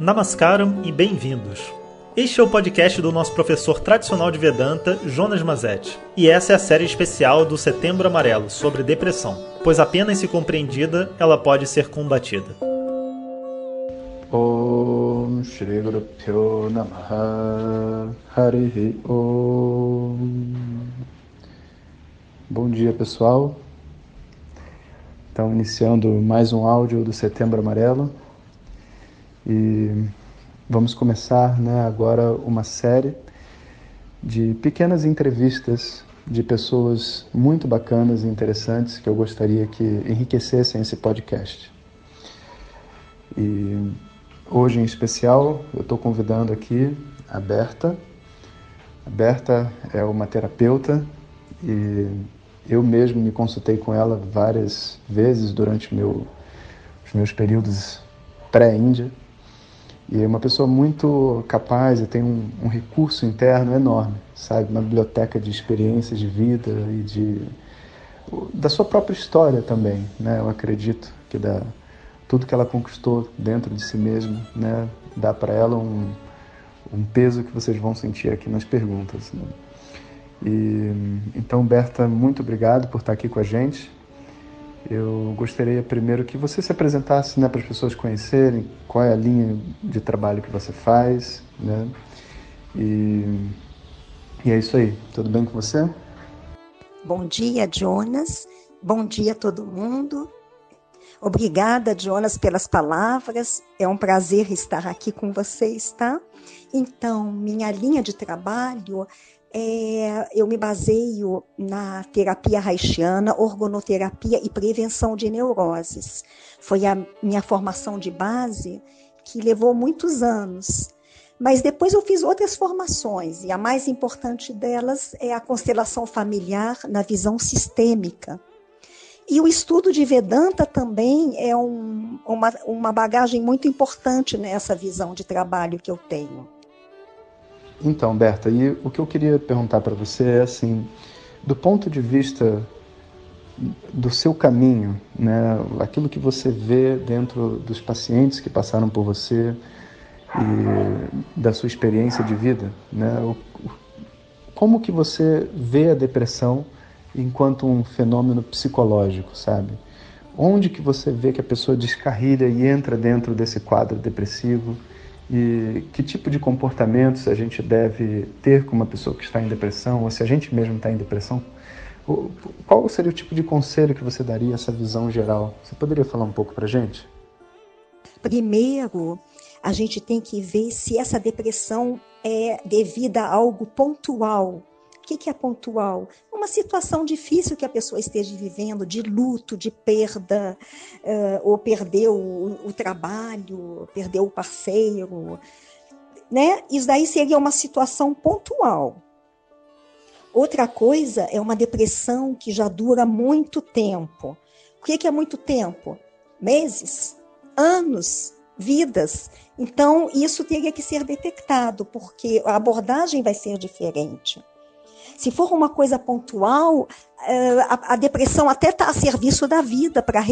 Namaskaram e bem-vindos. Este é o podcast do nosso professor tradicional de Vedanta, Jonas Mazetti. E essa é a série especial do Setembro Amarelo sobre depressão, pois apenas se compreendida, ela pode ser combatida. Om Shri Guru Pyo Namaha Harihi Om Bom dia pessoal, então iniciando mais um áudio do Setembro Amarelo e vamos começar né, agora uma série de pequenas entrevistas de pessoas muito bacanas e interessantes que eu gostaria que enriquecessem esse podcast. E hoje em especial eu estou convidando aqui a Berta. A Berta é uma terapeuta e eu mesmo me consultei com ela várias vezes durante meu, os meus períodos pré-Índia. E é uma pessoa muito capaz e tem um, um, recurso interno enorme, sabe? Uma biblioteca de experiências de vida e de da sua própria história também, né? Eu acredito que da tudo que ela conquistou dentro de si mesma, né? Dá para ela um, um peso que vocês vão sentir aqui nas perguntas. Né? E então, Berta, muito obrigado por estar aqui com a gente. Eu gostaria primeiro que você se apresentasse né, para as pessoas conhecerem qual é a linha de trabalho que você faz, né? E, e é isso aí. Tudo bem com você? Bom dia, Jonas. Bom dia a todo mundo. Obrigada, Jonas, pelas palavras. É um prazer estar aqui com vocês, tá? Então, minha linha de trabalho é, eu me baseio na terapia haitiana, orgonoterapia e prevenção de neuroses. Foi a minha formação de base que levou muitos anos. Mas depois eu fiz outras formações, e a mais importante delas é a constelação familiar na visão sistêmica. E o estudo de Vedanta também é um, uma, uma bagagem muito importante nessa visão de trabalho que eu tenho. Então, Berta, e o que eu queria perguntar para você é assim, do ponto de vista do seu caminho, né, aquilo que você vê dentro dos pacientes que passaram por você e da sua experiência de vida, né, o, como que você vê a depressão enquanto um fenômeno psicológico, sabe? Onde que você vê que a pessoa descarrilha e entra dentro desse quadro depressivo? E que tipo de comportamentos a gente deve ter com uma pessoa que está em depressão, ou se a gente mesmo está em depressão. Qual seria o tipo de conselho que você daria essa visão geral? Você poderia falar um pouco para gente? Primeiro, a gente tem que ver se essa depressão é devida a algo pontual, que, que é pontual? Uma situação difícil que a pessoa esteja vivendo, de luto, de perda, uh, ou perdeu o, o trabalho, perdeu o parceiro. Né? Isso daí seria uma situação pontual. Outra coisa é uma depressão que já dura muito tempo. O que é muito tempo? Meses, anos, vidas. Então, isso teria que ser detectado, porque a abordagem vai ser diferente. Se for uma coisa pontual, eh, a, depressão até está a serviço da vida para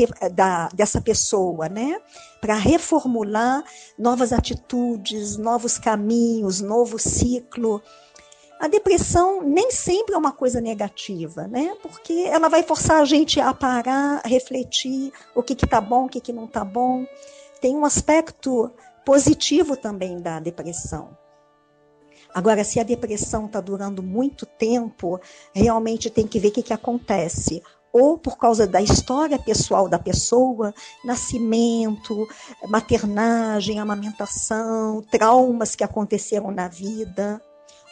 dessa pessoa, né? Para reformular novas atitudes, novos caminhos, novo ciclo. A depressão nem sempre é uma coisa negativa, né? Porque ela vai forçar a gente a parar, a refletir o que está bom, o que, que não está bom. Tem um aspecto positivo também da depressão. Agora, se a depressão está durando muito tempo, realmente tem que ver o que, que acontece ou por causa da história pessoal da pessoa, nascimento, maternagem, amamentação, traumas que aconteceram na vida,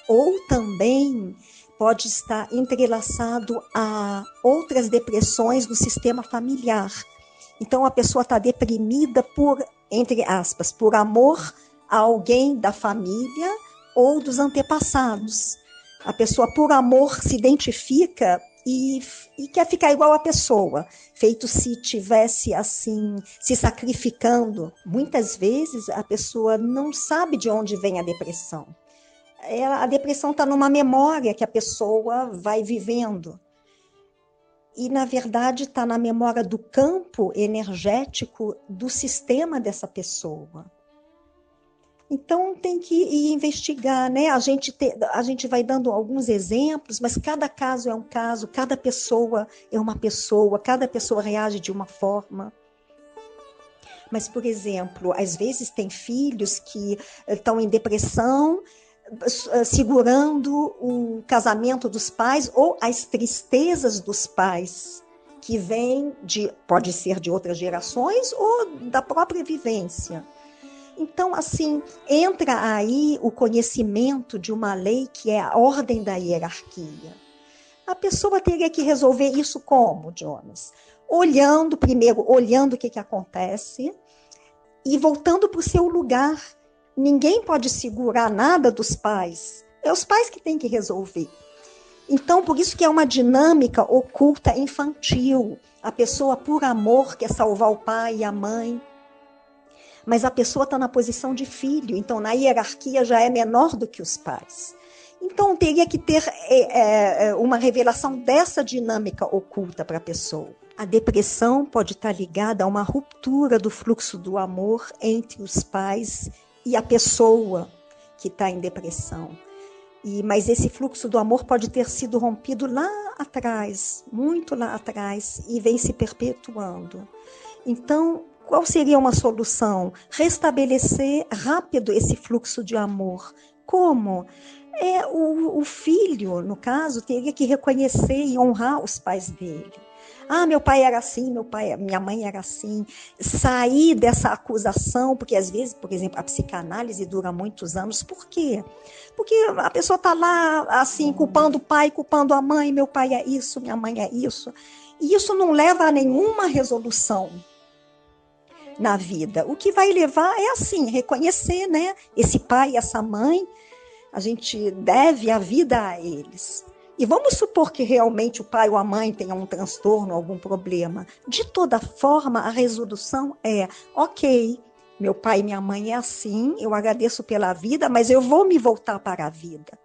ou também pode estar entrelaçado a outras depressões do sistema familiar. Então a pessoa está deprimida por, entre aspas, por amor a alguém da família ou dos antepassados. A pessoa, por amor, se identifica e, e, quer ficar igual a pessoa, feito se tivesse assim, se sacrificando. Muitas vezes a pessoa não sabe de onde vem a depressão. Ela, a depressão está numa memória que a pessoa vai vivendo. E, na verdade, está na memória do campo energético do sistema dessa pessoa. Então tem que ir investigar, né? A gente, te, a gente vai dando alguns exemplos, mas cada caso é um caso, cada pessoa é uma pessoa, cada pessoa reage de uma forma. Mas, por exemplo, às vezes tem filhos que estão em depressão, eh, segurando o casamento dos pais ou as tristezas dos pais que vêm de pode ser de outras gerações ou da própria vivência. Então, assim, entra aí o conhecimento de uma lei que é a ordem da hierarquia. A pessoa teria que resolver isso como, Jonas? Olhando, primeiro, olhando o que, que acontece e voltando para o seu lugar. Ninguém pode segurar nada dos pais. É os pais que têm que resolver. Então, por isso que é uma dinâmica oculta infantil. A pessoa, por amor, quer salvar o pai e a mãe mas a pessoa está na posição de filho, então na hierarquia já é menor do que os pais. Então teria que ter é, é, uma revelação dessa dinâmica oculta para a pessoa. A depressão pode estar tá ligada a uma ruptura do fluxo do amor entre os pais e a pessoa que está em depressão. E, mas esse fluxo do amor pode ter sido rompido lá atrás, muito lá atrás, e vem se perpetuando. Então, qual seria uma solução? Restabelecer rápido esse fluxo de amor. Como? É, o, o filho, no caso, teria que reconhecer e honrar os pais dele. Ah, meu pai era assim, meu pai, minha mãe era assim. Sair dessa acusação, porque às vezes, por exemplo, a psicanálise dura muitos anos. Por quê? Porque a pessoa está lá, assim, culpando o pai, culpando a mãe. Meu pai é isso, minha mãe é isso. E isso não leva a nenhuma resolução na vida. O que vai levar é assim, reconhecer, né? Esse pai essa mãe, a gente deve a vida a eles. E vamos supor que realmente o pai ou a mãe tenham um transtorno, algum problema. De toda forma, a resolução é: ok, meu pai e minha mãe é assim, eu agradeço pela vida, mas eu vou me voltar para a vida.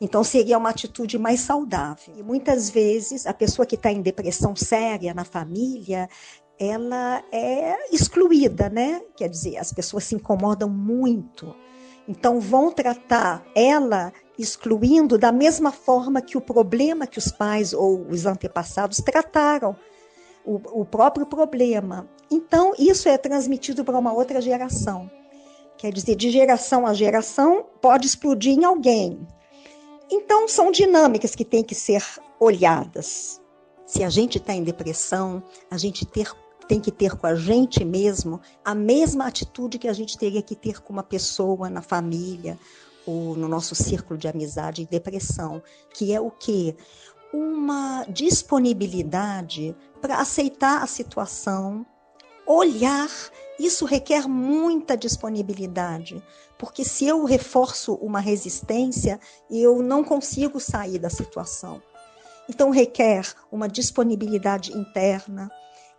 Então, seria uma atitude mais saudável. E muitas vezes, a pessoa que está em depressão séria na família, ela é excluída, né? Quer dizer, as pessoas se incomodam muito. Então vão tratar ela excluindo da mesma forma que o problema que os pais ou os antepassados trataram o, o próprio problema. Então isso é transmitido para uma outra geração. Quer dizer, de geração a geração pode explodir em alguém. Então são dinâmicas que têm que ser olhadas. Se a gente está em depressão, a gente ter tem que ter com a gente mesmo a mesma atitude que a gente teria que ter com uma pessoa na família ou no nosso círculo de amizade e depressão, que é o quê? Uma disponibilidade para aceitar a situação, olhar, isso requer muita disponibilidade, porque se eu reforço uma resistência, eu não consigo sair da situação. Então requer uma disponibilidade interna,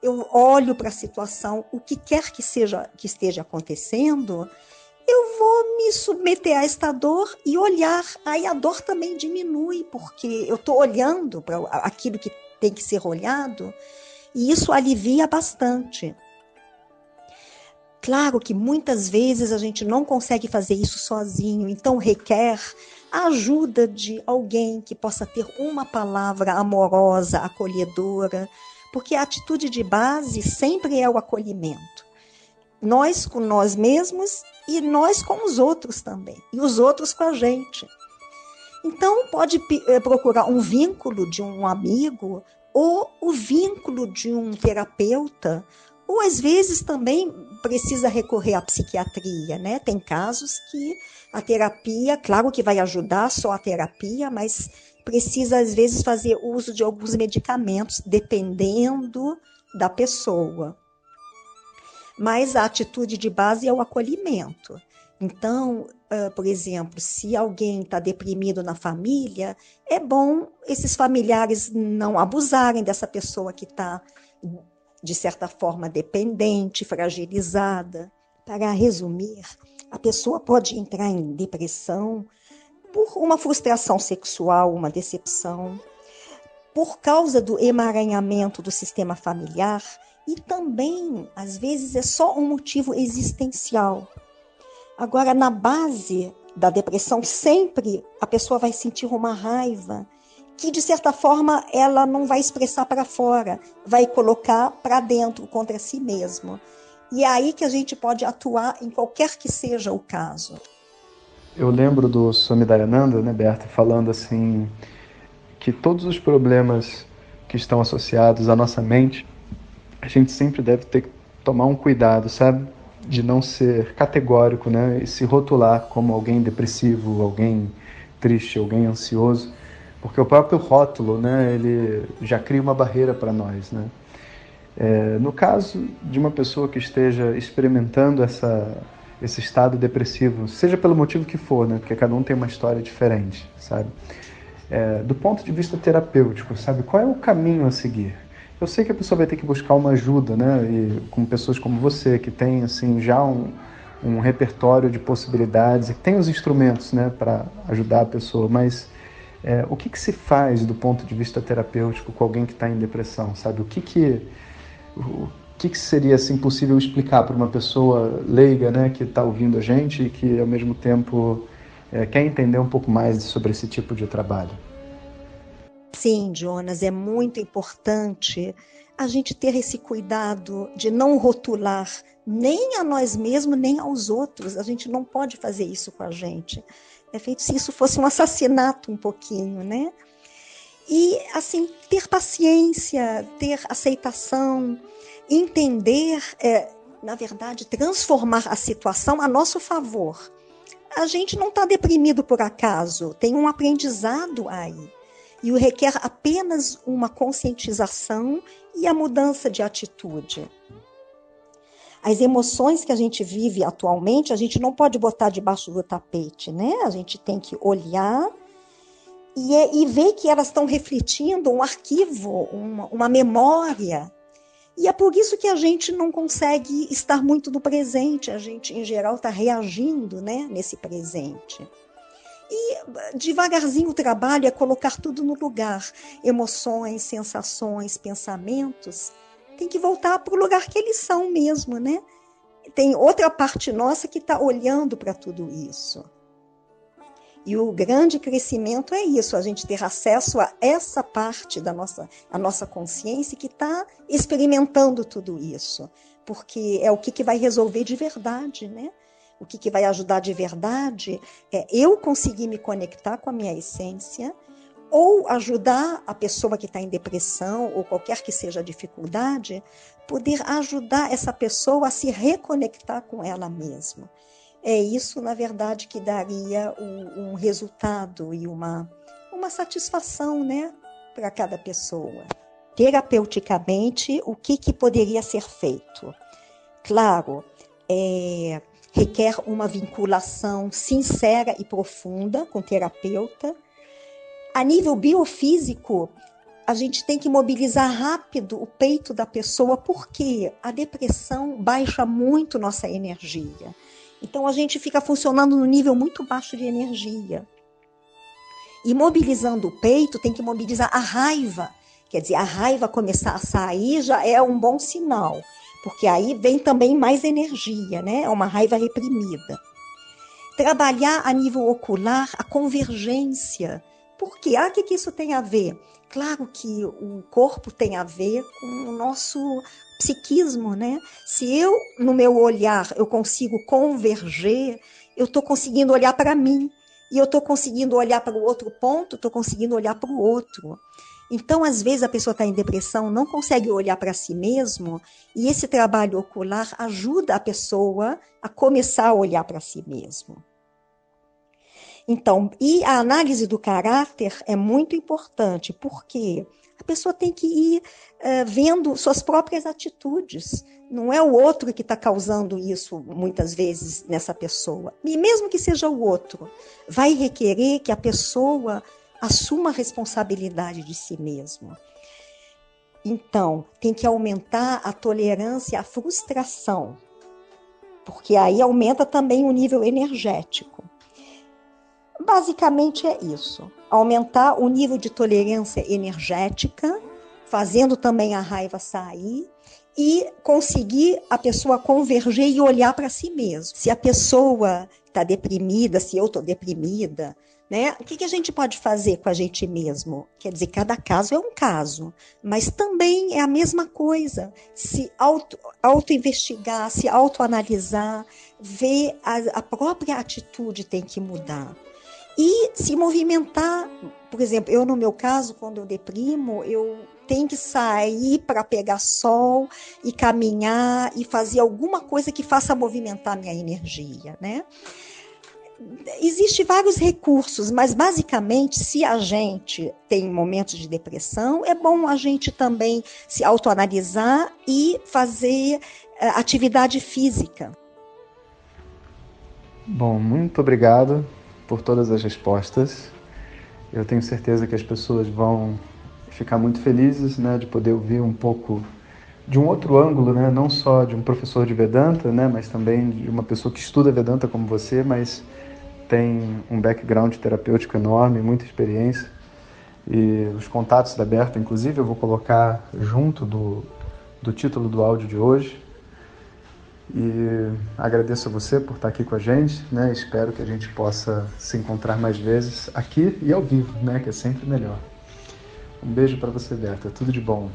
eu olho para a situação, o que quer que seja que esteja acontecendo, eu vou me submeter a esta dor e olhar. Aí a dor também diminui, porque eu estou olhando para aquilo que tem que ser olhado, e isso alivia bastante. Claro que muitas vezes a gente não consegue fazer isso sozinho, então requer a ajuda de alguém que possa ter uma palavra amorosa, acolhedora, porque a atitude de base sempre é o acolhimento. Nós com nós mesmos e nós com os outros também, e os outros com a gente. Então, pode eh, procurar um vínculo de um amigo ou o vínculo de um terapeuta, ou às vezes também precisa recorrer à psiquiatria, né? Tem casos que a terapia, claro que vai ajudar só a terapia, mas precisa, às vezes, fazer uso de alguns medicamentos, dependendo da pessoa. Mas a atitude de base é o acolhimento. Então, por exemplo, se alguém está deprimido na família, é bom esses familiares não abusarem dessa pessoa que está, de certa forma, dependente, fragilizada. Para resumir, a pessoa pode entrar em depressão por uma frustração sexual, uma decepção, por causa do emaranhamento do sistema familiar e também, às vezes, é só um motivo existencial. Agora, na base da depressão, sempre a pessoa vai sentir uma raiva que, de certa forma, ela não vai expressar para fora, vai colocar para dentro, contra si mesmo. E é aí que a gente pode atuar em qualquer que seja o caso. Eu lembro do Swami Dayananda, né, Berta, falando assim que todos os problemas que estão associados à nossa mente, a gente sempre deve ter que tomar um cuidado, sabe? De não ser categórico, né? E se rotular como alguém depressivo, alguém triste, alguém ansioso, porque o próprio rótulo, né? Ele já cria uma barreira para nós, né? É, no caso de uma pessoa que esteja experimentando essa, esse estado depressivo, seja pelo motivo que for, né? Porque cada um tem uma história diferente, sabe? É, do ponto de vista terapêutico, sabe? Qual é o caminho a seguir? Eu sei que a pessoa vai ter que buscar uma ajuda, né? E com pessoas como você, que tem, assim, já um, um repertório de possibilidades que tem os instrumentos, né, para ajudar a pessoa, mas é, o que, que se faz do ponto de vista terapêutico com alguém que está em depressão, sabe? O que que que, que seria assim possível explicar para uma pessoa leiga, né, que está ouvindo a gente e que ao mesmo tempo é, quer entender um pouco mais sobre esse tipo de trabalho? Sim, Jonas, é muito importante a gente ter esse cuidado de não rotular nem a nós mesmos, nem aos outros. A gente não pode fazer isso com a gente. É feito se isso fosse um assassinato um pouquinho, né? E, assim, ter paciência, ter aceitação, entender, é, na verdade, transformar a situação a nosso favor. A gente não está deprimido por acaso, tem um aprendizado aí. E o requer apenas uma conscientização e a mudança de atitude. As emoções que a gente vive atualmente, a gente não pode botar debaixo do tapete, né? A gente tem que olhar e, é, e ver que elas estão refletindo um arquivo, uma, uma memória. E é por isso que a gente não consegue estar muito no presente, a gente, em geral, está reagindo né, nesse presente. E devagarzinho o trabalho é colocar tudo no lugar. Emoções, sensações, pensamentos, tem que voltar para o lugar que eles são mesmo, né? Tem outra parte nossa que está olhando para tudo isso. E o grande crescimento é isso, a gente ter acesso a essa parte da nossa, a nossa consciência que está experimentando tudo isso. Porque é o que, que vai resolver de verdade, né? O que, que vai ajudar de verdade é eu conseguir me conectar com a minha essência, ou ajudar a pessoa que está em depressão ou qualquer que seja a dificuldade, poder ajudar essa pessoa a se reconectar com ela mesma é isso, na verdade, que daria um, um resultado e uma, uma satisfação né, para cada pessoa. Terapeuticamente, o que, que poderia ser feito? Claro, é, requer uma vinculação sincera e profunda com o terapeuta. A nível biofísico, a gente tem que mobilizar rápido o peito da pessoa, porque a depressão baixa muito nossa energia. Então a gente fica funcionando no nível muito baixo de energia. E mobilizando o peito, tem que mobilizar a raiva. Quer dizer, a raiva começar a sair já é um bom sinal, porque aí vem também mais energia, né? É uma raiva reprimida. Trabalhar a nível ocular a convergência. Por quê? Ah, o que, que isso tem a ver? Claro que o corpo tem a ver com o nosso psiquismo, né? Se eu, no meu olhar, eu consigo converger, eu estou conseguindo olhar para mim. E eu estou conseguindo olhar para o outro ponto, estou conseguindo olhar para o outro. Então, às vezes, a pessoa está em depressão, não consegue olhar para si mesmo, e esse trabalho ocular ajuda a pessoa a começar a olhar para si mesmo. Então, e a análise do caráter é muito importante, porque a pessoa tem que ir uh, vendo suas próprias atitudes. Não é o outro que está causando isso, muitas vezes, nessa pessoa. E mesmo que seja o outro, vai requerer que a pessoa assuma a responsabilidade de si mesma. Então, tem que aumentar a tolerância à frustração, porque aí aumenta também o nível energético. Basicamente é isso: aumentar o nível de tolerância energética, fazendo também a raiva sair e conseguir a pessoa converger e olhar para si mesmo. Se a pessoa está deprimida, se eu estou deprimida, né? O que, que, a gente pode fazer com a gente mesmo? Quer dizer, cada caso é um caso, mas também é a mesma coisa. Se auto, auto-investigar, se autoanalisar, ver a, a própria atitude tem que mudar. E se movimentar, por exemplo, eu no meu caso, quando eu deprimo, eu tenho que sair para pegar sol e caminhar e fazer alguma coisa que faça movimentar minha energia, né? Existem vários recursos, mas basicamente, se a gente tem momentos de depressão, é bom a gente também se autoanalisar e fazer uh, atividade física. Bom, muito obrigado por todas as respostas. Eu tenho certeza que as pessoas vão ficar muito felizes né, de poder ouvir um pouco de um outro ângulo, né, não só de um professor de Vedanta, né, mas também de uma pessoa que estuda Vedanta como você, mas tem um background terapêutico enorme, muita experiência. E os contatos da Berta, inclusive, eu vou colocar junto do, do título do áudio de hoje. E agradeço a você por estar aqui com a gente, né? Espero que a gente possa se encontrar mais vezes aqui e ao vivo, né? Que é sempre melhor. Um beijo para você, Berta. Tudo de bom.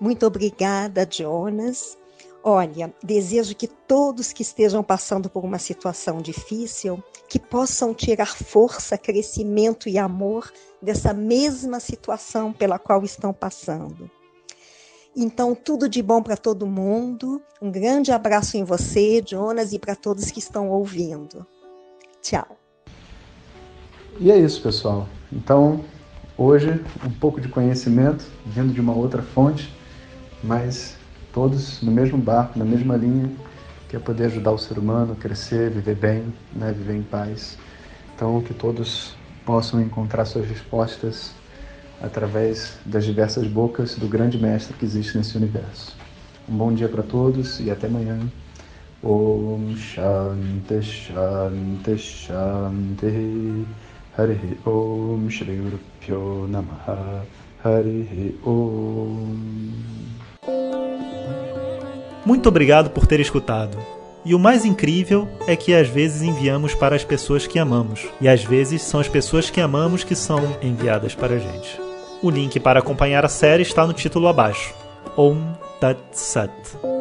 Muito obrigada, Jonas. Olha, desejo que todos que estejam passando por uma situação difícil, que possam tirar força, crescimento e amor dessa mesma situação pela qual estão passando. Então, tudo de bom para todo mundo. Um grande abraço em você, Jonas, e para todos que estão ouvindo. Tchau. E é isso, pessoal. Então, hoje, um pouco de conhecimento vindo de uma outra fonte, mas todos no mesmo barco, na mesma linha, que é poder ajudar o ser humano a crescer, viver bem, né, viver em paz. Então, que todos possam encontrar suas respostas através das diversas bocas do grande mestre que existe nesse universo. Um bom dia para todos e até amanhã. Om Shanti Shanti Shanti Om Shri Guru Namaha Hari Om Muito obrigado por ter escutado. E o mais incrível é que às vezes enviamos para as pessoas que amamos, e às vezes são as pessoas que amamos que são enviadas para a gente. O link para acompanhar a série está no título abaixo. Om Tat Sat.